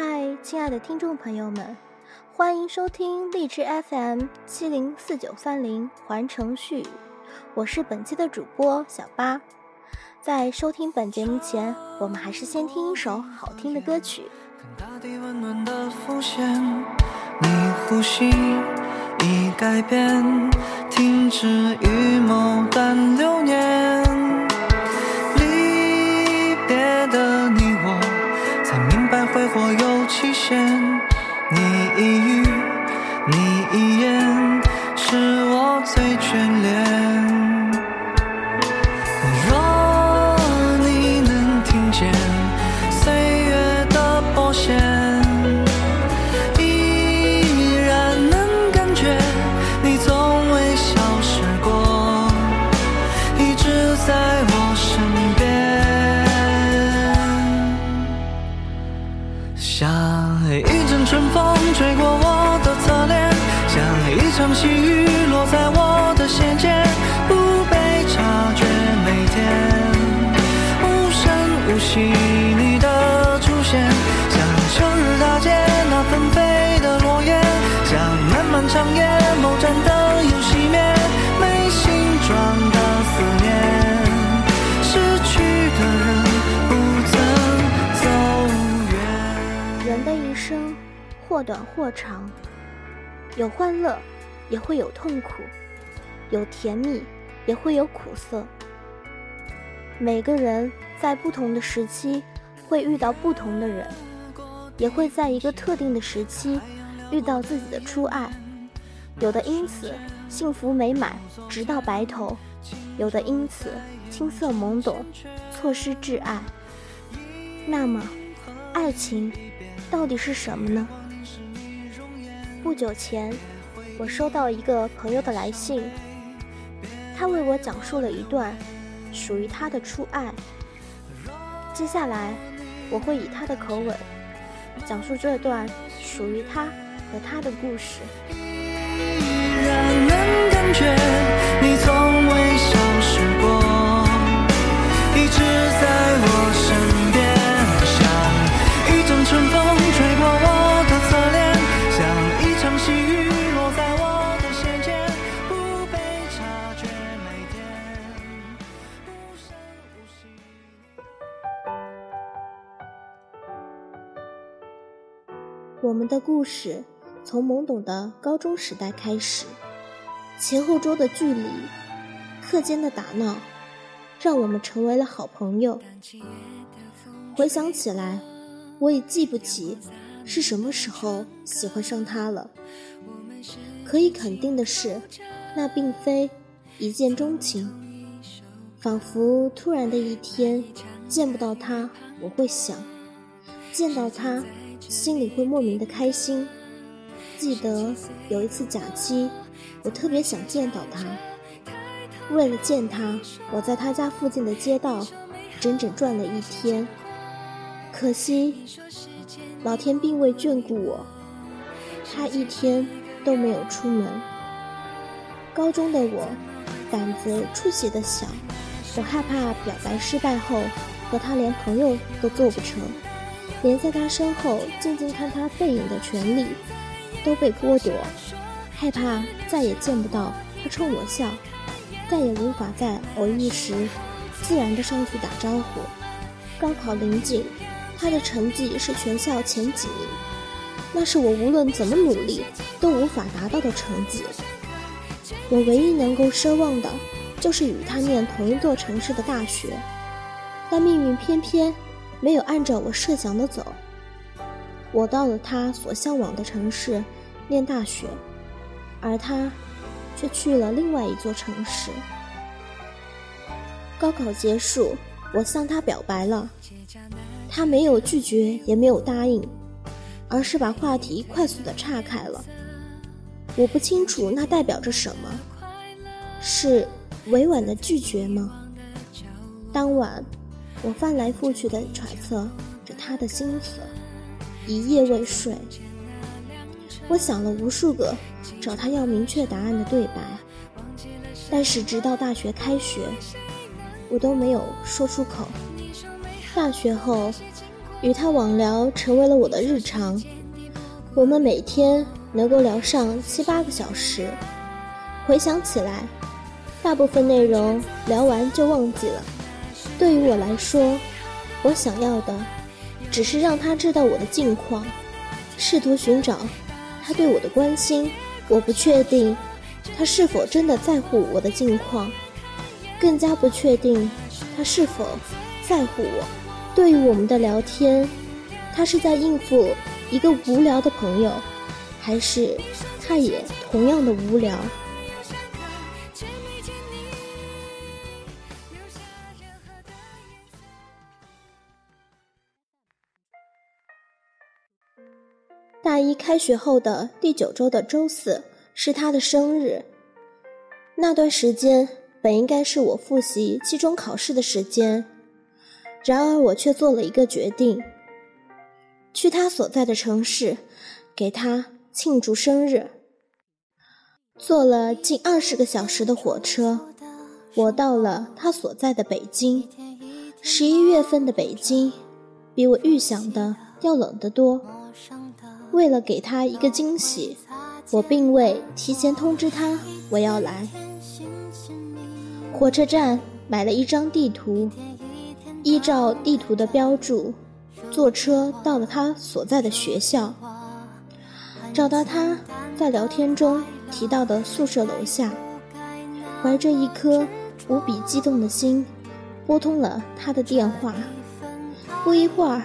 嗨，亲爱的听众朋友们，欢迎收听荔枝 FM 七零四九三零环城絮语，我是本期的主播小八。在收听本节目前，我们还是先听一首好听的歌曲。大地温暖的浮现，你呼吸已改变，停止预谋但流年。或短或长，有欢乐，也会有痛苦；有甜蜜，也会有苦涩。每个人在不同的时期会遇到不同的人，也会在一个特定的时期遇到自己的初爱。有的因此幸福美满，直到白头；有的因此青涩懵懂，错失挚爱。那么，爱情到底是什么呢？不久前，我收到一个朋友的来信，他为我讲述了一段属于他的初爱。接下来，我会以他的口吻讲述这段属于他和他的故事。依然能感觉我们的故事从懵懂的高中时代开始，前后桌的距离，课间的打闹，让我们成为了好朋友。回想起来，我已记不起是什么时候喜欢上他了。可以肯定的是，那并非一见钟情。仿佛突然的一天，见不到他，我会想；见到他，心里会莫名的开心。记得有一次假期，我特别想见到他。为了见他，我在他家附近的街道整整转了一天。可惜，老天并未眷顾我，他一天都没有出门。高中的我，胆子出奇的小，我害怕表白失败后和他连朋友都做不成，连在他身后静静看他背影的权利都被剥夺，害怕再也见不到他冲我笑，再也无法在偶遇时自然的上去打招呼。高考临近，他的成绩是全校前几名，那是我无论怎么努力都无法达到的成绩。我唯一能够奢望的，就是与他念同一座城市的大学，但命运偏偏没有按照我设想的走。我到了他所向往的城市念大学，而他却去了另外一座城市。高考结束，我向他表白了，他没有拒绝，也没有答应，而是把话题快速的岔开了。我不清楚那代表着什么，是委婉的拒绝吗？当晚，我翻来覆去的揣测着他的心思，一夜未睡。我想了无数个找他要明确答案的对白，但是直到大学开学，我都没有说出口。大学后，与他网聊成为了我的日常。我们每天能够聊上七八个小时，回想起来，大部分内容聊完就忘记了。对于我来说，我想要的只是让他知道我的近况，试图寻找他对我的关心。我不确定他是否真的在乎我的近况，更加不确定他是否在乎我。对于我们的聊天，他是在应付一个无聊的朋友，还是他也同样的无聊？大一开学后的第九周的周四是他的生日。那段时间本应该是我复习期中考试的时间，然而我却做了一个决定，去他所在的城市给他庆祝生日。坐了近二十个小时的火车，我到了他所在的北京。十一月份的北京，比我预想的要冷得多。为了给他一个惊喜，我并未提前通知他我要来。火车站买了一张地图，依照地图的标注，坐车到了他所在的学校。找到他在聊天中提到的宿舍楼下，怀着一颗无比激动的心，拨通了他的电话。不一会儿，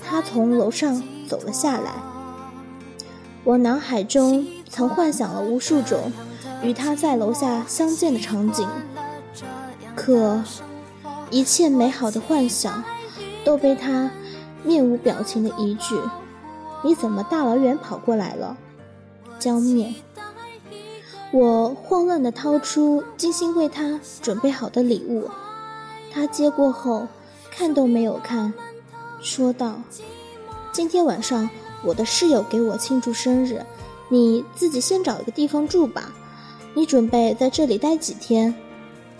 他从楼上。走了下来，我脑海中曾幻想了无数种与他在楼下相见的场景，可一切美好的幻想都被他面无表情的一句“你怎么大老远跑过来了”浇灭。我慌乱地掏出精心为他准备好的礼物，他接过后看都没有看，说道。今天晚上我的室友给我庆祝生日，你自己先找一个地方住吧。你准备在这里待几天？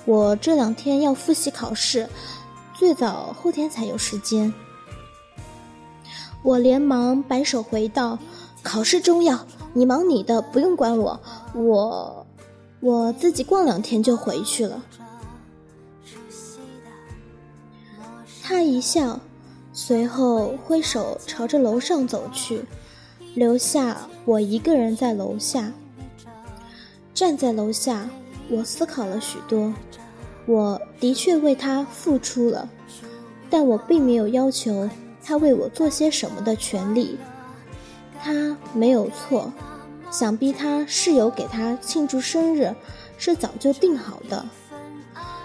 我这两天要复习考试，最早后天才有时间。我连忙摆手回道：“考试重要，你忙你的，不用管我。我我自己逛两天就回去了。”他一笑。随后挥手朝着楼上走去，留下我一个人在楼下。站在楼下，我思考了许多。我的确为他付出了，但我并没有要求他为我做些什么的权利。他没有错，想必他室友给他庆祝生日是早就定好的。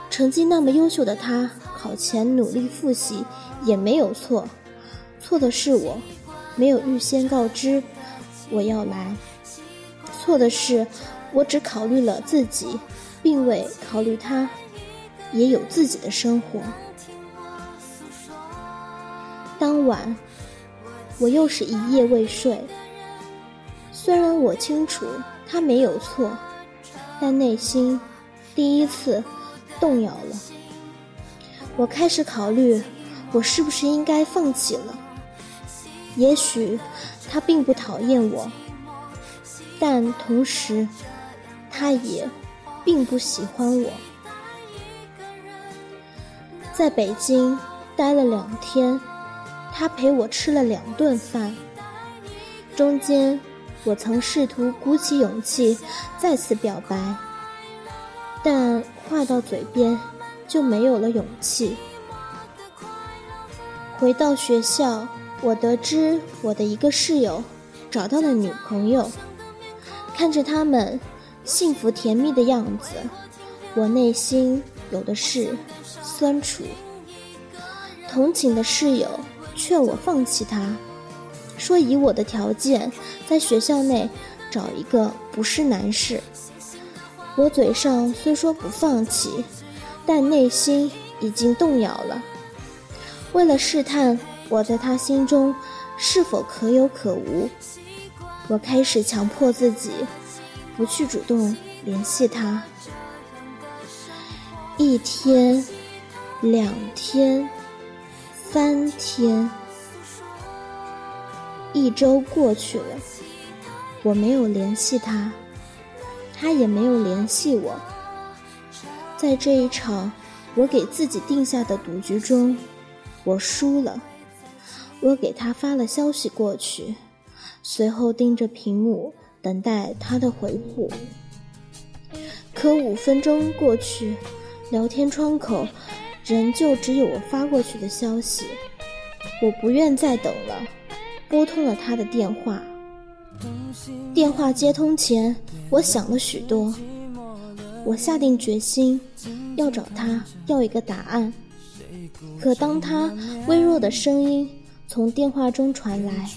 成绩那么优秀的他，考前努力复习。也没有错，错的是我，没有预先告知我要来。错的是，我只考虑了自己，并未考虑他也有自己的生活。当晚，我又是一夜未睡。虽然我清楚他没有错，但内心第一次动摇了。我开始考虑。我是不是应该放弃了？也许他并不讨厌我，但同时，他也并不喜欢我。在北京待了两天，他陪我吃了两顿饭。中间，我曾试图鼓起勇气再次表白，但话到嘴边就没有了勇气。回到学校，我得知我的一个室友找到了女朋友，看着他们幸福甜蜜的样子，我内心有的是酸楚。同寝的室友劝我放弃他，说以我的条件，在学校内找一个不是男士。我嘴上虽说不放弃，但内心已经动摇了。为了试探我在他心中是否可有可无，我开始强迫自己不去主动联系他。一天，两天，三天，一周过去了，我没有联系他，他也没有联系我。在这一场我给自己定下的赌局中，我输了。我给他发了消息过去，随后盯着屏幕等待他的回复。可五分钟过去，聊天窗口仍旧只有我发过去的消息。我不愿再等了，拨通了他的电话。电话接通前，我想了许多。我下定决心要找他要一个答案。可当他微弱的声音从电话中传来，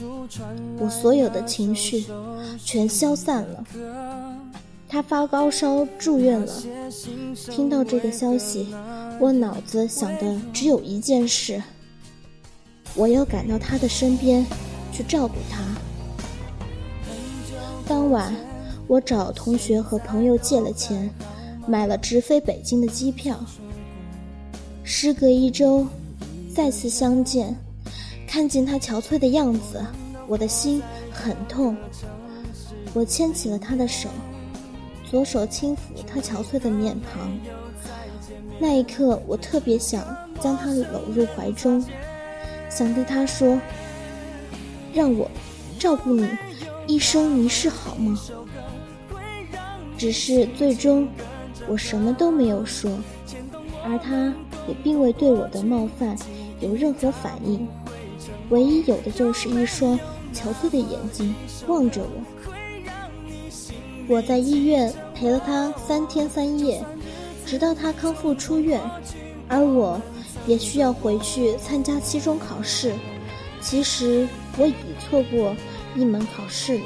我所有的情绪全消散了。他发高烧住院了。听到这个消息，我脑子想的只有一件事：我要赶到他的身边去照顾他。当晚，我找同学和朋友借了钱，买了直飞北京的机票。时隔一周，再次相见，看见他憔悴的样子，我的心很痛。我牵起了他的手。左手轻抚他憔悴的面庞，那一刻，我特别想将他搂入怀中，想对他说：“让我照顾你一生一世，好吗？”只是最终，我什么都没有说，而他也并未对我的冒犯有任何反应，唯一有的就是一双憔悴的眼睛望着我。我在医院陪了他三天三夜，直到他康复出院，而我也需要回去参加期中考试。其实我已错过一门考试了。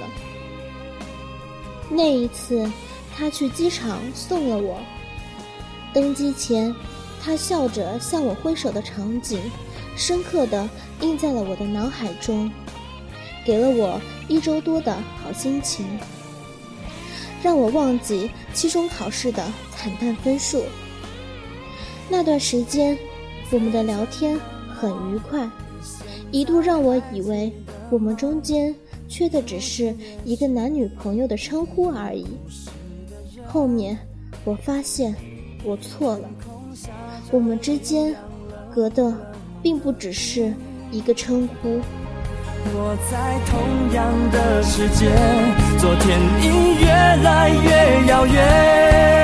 那一次，他去机场送了我。登机前，他笑着向我挥手的场景，深刻的印在了我的脑海中，给了我一周多的好心情。让我忘记期中考试的惨淡分数。那段时间，我们的聊天很愉快，一度让我以为我们中间缺的只是一个男女朋友的称呼而已。后面我发现我错了，我们之间隔的并不只是一个称呼。我在同样的世界，昨天已越来越遥远。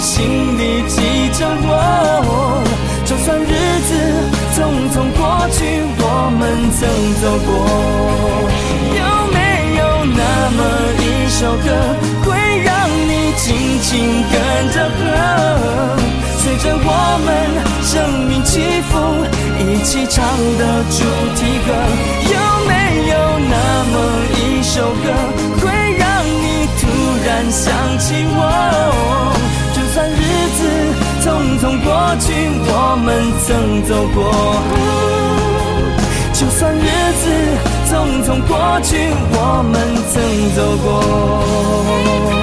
心里记着我？就算日子匆匆过去，我们曾走过。有没有那么一首歌，会让你轻轻跟着和，随着我们生命起伏，一起唱的主题歌？过去，我们曾走过。就算日子匆匆过去，我们曾走过。